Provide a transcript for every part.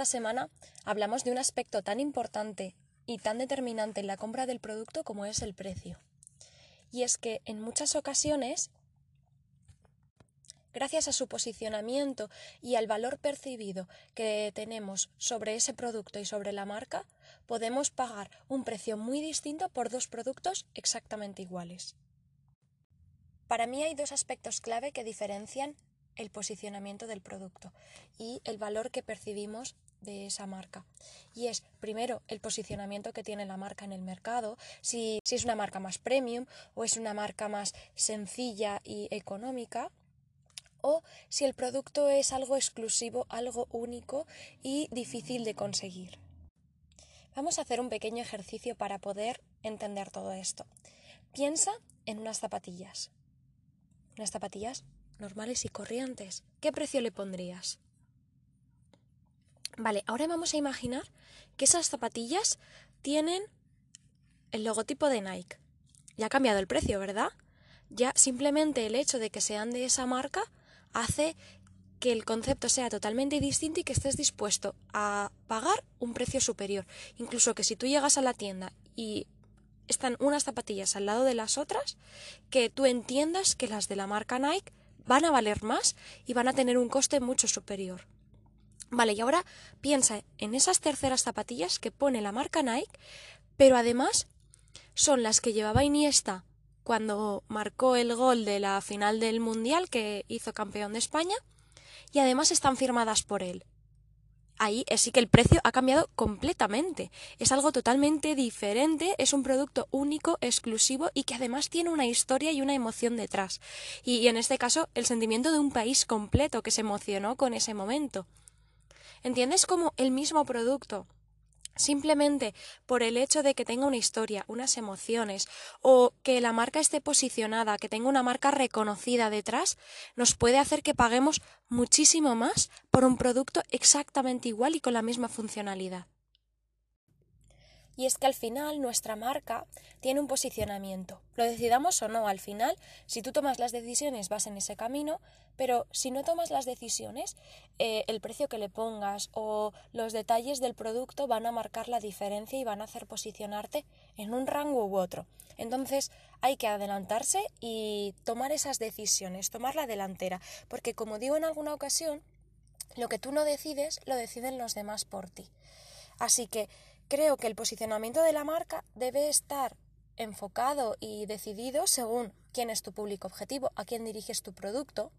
Esta semana hablamos de un aspecto tan importante y tan determinante en la compra del producto como es el precio. Y es que en muchas ocasiones, gracias a su posicionamiento y al valor percibido que tenemos sobre ese producto y sobre la marca, podemos pagar un precio muy distinto por dos productos exactamente iguales. Para mí hay dos aspectos clave que diferencian el posicionamiento del producto y el valor que percibimos de esa marca. Y es, primero, el posicionamiento que tiene la marca en el mercado, si, si es una marca más premium o es una marca más sencilla y económica, o si el producto es algo exclusivo, algo único y difícil de conseguir. Vamos a hacer un pequeño ejercicio para poder entender todo esto. Piensa en unas zapatillas. Unas zapatillas normales y corrientes. ¿Qué precio le pondrías? Vale, ahora vamos a imaginar que esas zapatillas tienen el logotipo de Nike. Ya ha cambiado el precio, ¿verdad? Ya simplemente el hecho de que sean de esa marca hace que el concepto sea totalmente distinto y que estés dispuesto a pagar un precio superior. Incluso que si tú llegas a la tienda y están unas zapatillas al lado de las otras, que tú entiendas que las de la marca Nike van a valer más y van a tener un coste mucho superior. Vale, y ahora piensa en esas terceras zapatillas que pone la marca Nike, pero además son las que llevaba Iniesta cuando marcó el gol de la final del Mundial que hizo campeón de España y además están firmadas por él ahí sí que el precio ha cambiado completamente. Es algo totalmente diferente, es un producto único, exclusivo y que además tiene una historia y una emoción detrás. Y, y en este caso, el sentimiento de un país completo que se emocionó con ese momento. ¿Entiendes cómo el mismo producto simplemente por el hecho de que tenga una historia, unas emociones o que la marca esté posicionada, que tenga una marca reconocida detrás, nos puede hacer que paguemos muchísimo más por un producto exactamente igual y con la misma funcionalidad. Y es que al final nuestra marca tiene un posicionamiento. Lo decidamos o no, al final, si tú tomas las decisiones vas en ese camino, pero si no tomas las decisiones, eh, el precio que le pongas o los detalles del producto van a marcar la diferencia y van a hacer posicionarte en un rango u otro. Entonces hay que adelantarse y tomar esas decisiones, tomar la delantera, porque como digo en alguna ocasión, lo que tú no decides lo deciden los demás por ti. Así que Creo que el posicionamiento de la marca debe estar enfocado y decidido según quién es tu público objetivo, a quién diriges tu producto,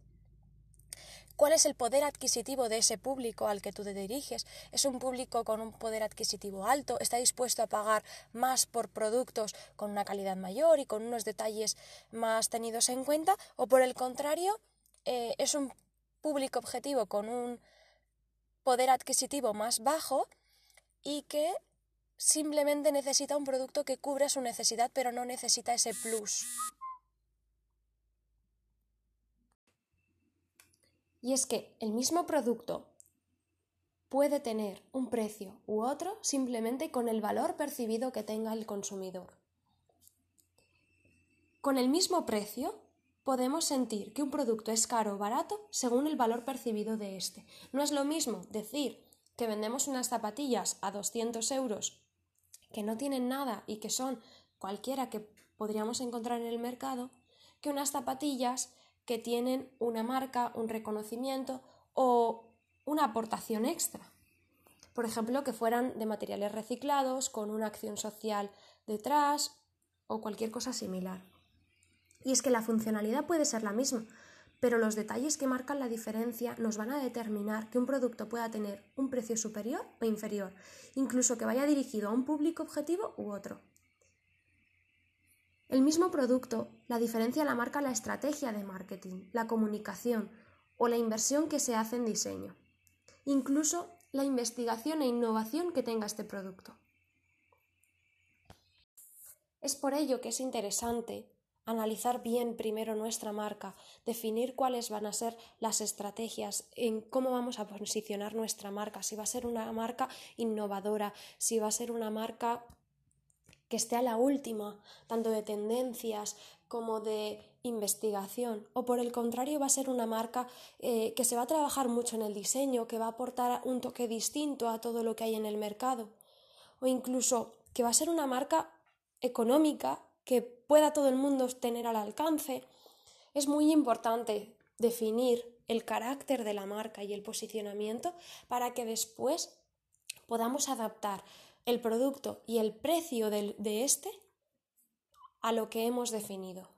cuál es el poder adquisitivo de ese público al que tú te diriges. ¿Es un público con un poder adquisitivo alto? ¿Está dispuesto a pagar más por productos con una calidad mayor y con unos detalles más tenidos en cuenta? ¿O por el contrario, eh, es un público objetivo con un poder adquisitivo más bajo y que simplemente necesita un producto que cubra su necesidad, pero no necesita ese plus. Y es que el mismo producto puede tener un precio u otro simplemente con el valor percibido que tenga el consumidor. Con el mismo precio podemos sentir que un producto es caro o barato según el valor percibido de éste. No es lo mismo decir que vendemos unas zapatillas a 200 euros que no tienen nada y que son cualquiera que podríamos encontrar en el mercado, que unas zapatillas que tienen una marca, un reconocimiento o una aportación extra. Por ejemplo, que fueran de materiales reciclados, con una acción social detrás o cualquier cosa similar. Y es que la funcionalidad puede ser la misma, pero los detalles que marcan la diferencia nos van a determinar que un producto pueda tener un precio superior o inferior, incluso que vaya dirigido a un público objetivo u otro. El mismo producto, la diferencia la marca la estrategia de marketing, la comunicación o la inversión que se hace en diseño. Incluso la investigación e innovación que tenga este producto. Es por ello que es interesante analizar bien primero nuestra marca, definir cuáles van a ser las estrategias, en cómo vamos a posicionar nuestra marca, si va a ser una marca innovadora, si va a ser una marca que esté a la última, tanto de tendencias como de investigación, o por el contrario va a ser una marca eh, que se va a trabajar mucho en el diseño, que va a aportar un toque distinto a todo lo que hay en el mercado, o incluso que va a ser una marca económica que pueda todo el mundo tener al alcance, es muy importante definir el carácter de la marca y el posicionamiento para que después podamos adaptar el producto y el precio de, de este a lo que hemos definido.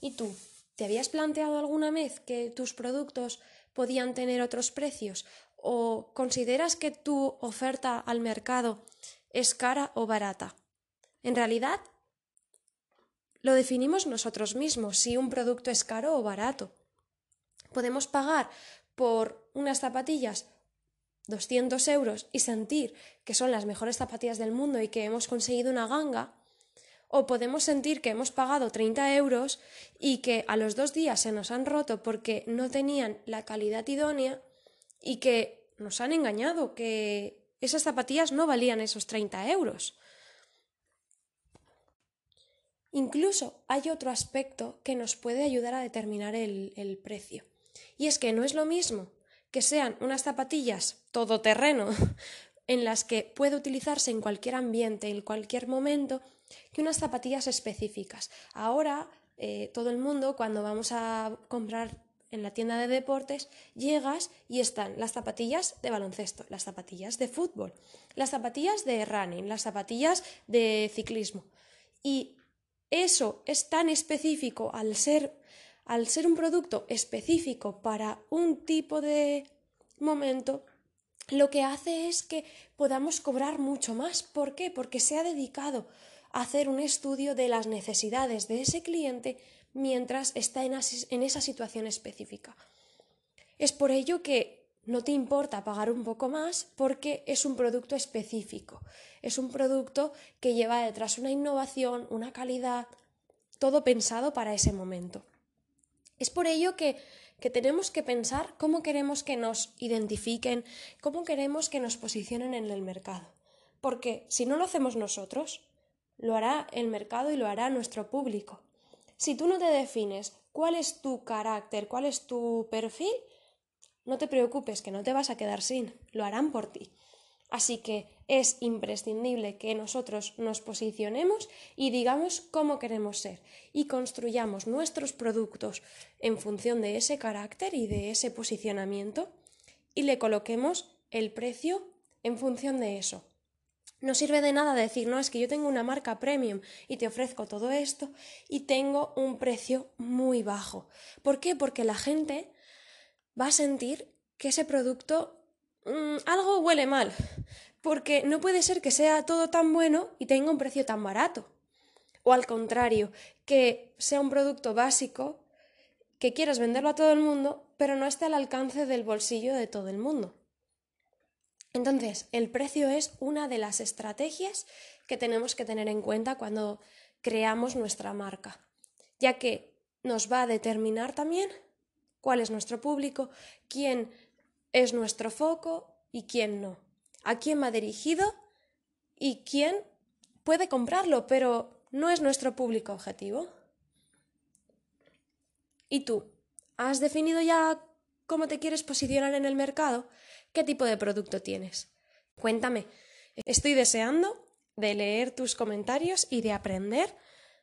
¿Y tú? ¿Te habías planteado alguna vez que tus productos podían tener otros precios? ¿O consideras que tu oferta al mercado es cara o barata? En realidad, lo definimos nosotros mismos, si un producto es caro o barato. Podemos pagar por unas zapatillas 200 euros y sentir que son las mejores zapatillas del mundo y que hemos conseguido una ganga, o podemos sentir que hemos pagado 30 euros y que a los dos días se nos han roto porque no tenían la calidad idónea y que nos han engañado, que esas zapatillas no valían esos 30 euros. Incluso hay otro aspecto que nos puede ayudar a determinar el, precio. Y es que no es lo mismo que sean unas zapatillas todoterreno en las que puede utilizarse en cualquier ambiente, en cualquier momento, que unas zapatillas específicas. Ahora eh, todo el mundo cuando vamos a comprar en la tienda de deportes, llegas y están las zapatillas de baloncesto, las zapatillas de fútbol, las zapatillas de running, las zapatillas de ciclismo. Y eso es tan específico al ser, al ser un producto específico para un tipo de momento, lo que hace es que podamos cobrar mucho más. ¿Por qué? Porque se ha dedicado a hacer un estudio de las necesidades de ese cliente mientras está en, en esa situación específica. Es por ello que no te importa pagar un poco más porque es un producto específico, es un producto que lleva detrás una innovación, una calidad, todo pensado para ese momento. Es por ello que, que tenemos que pensar cómo queremos que nos identifiquen, cómo queremos que nos posicionen en el mercado. Porque si no lo hacemos nosotros, lo hará el mercado y lo hará nuestro público. Si tú no te defines cuál es tu carácter, cuál es tu perfil, no te preocupes, que no te vas a quedar sin, lo harán por ti. Así que es imprescindible que nosotros nos posicionemos y digamos cómo queremos ser y construyamos nuestros productos en función de ese carácter y de ese posicionamiento y le coloquemos el precio en función de eso. No sirve de nada decir, no, es que yo tengo una marca premium y te ofrezco todo esto y tengo un precio muy bajo. ¿Por qué? Porque la gente va a sentir que ese producto mm, algo huele mal, porque no puede ser que sea todo tan bueno y tenga un precio tan barato. O al contrario, que sea un producto básico, que quieras venderlo a todo el mundo, pero no esté al alcance del bolsillo de todo el mundo. Entonces, el precio es una de las estrategias que tenemos que tener en cuenta cuando creamos nuestra marca, ya que nos va a determinar también cuál es nuestro público, quién es nuestro foco y quién no, a quién va dirigido y quién puede comprarlo, pero no es nuestro público objetivo. ¿Y tú? ¿Has definido ya cómo te quieres posicionar en el mercado? ¿Qué tipo de producto tienes? Cuéntame. Estoy deseando de leer tus comentarios y de aprender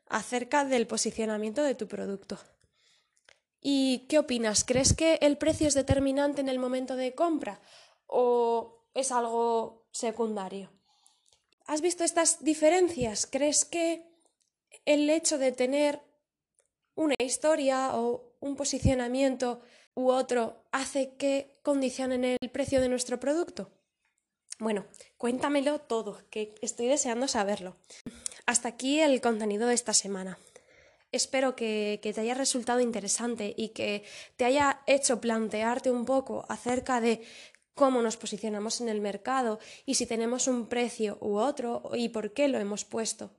acerca del posicionamiento de tu producto. ¿Y qué opinas? ¿Crees que el precio es determinante en el momento de compra o es algo secundario? ¿Has visto estas diferencias? ¿Crees que el hecho de tener una historia o un posicionamiento u otro hace que condicionen el precio de nuestro producto? Bueno, cuéntamelo todo, que estoy deseando saberlo. Hasta aquí el contenido de esta semana. Espero que, te haya resultado interesante y que te haya hecho plantearte un poco acerca de cómo nos posicionamos en el mercado y si tenemos un precio u otro y por qué lo hemos puesto.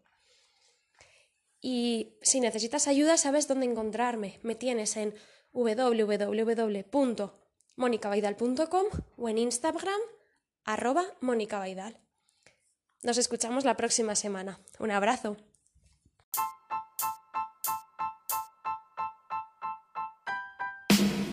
Y si necesitas ayuda, sabes dónde encontrarme. Me tienes en www.monicabaidal.com o en Instagram arroba Nos escuchamos la próxima semana. Un abrazo.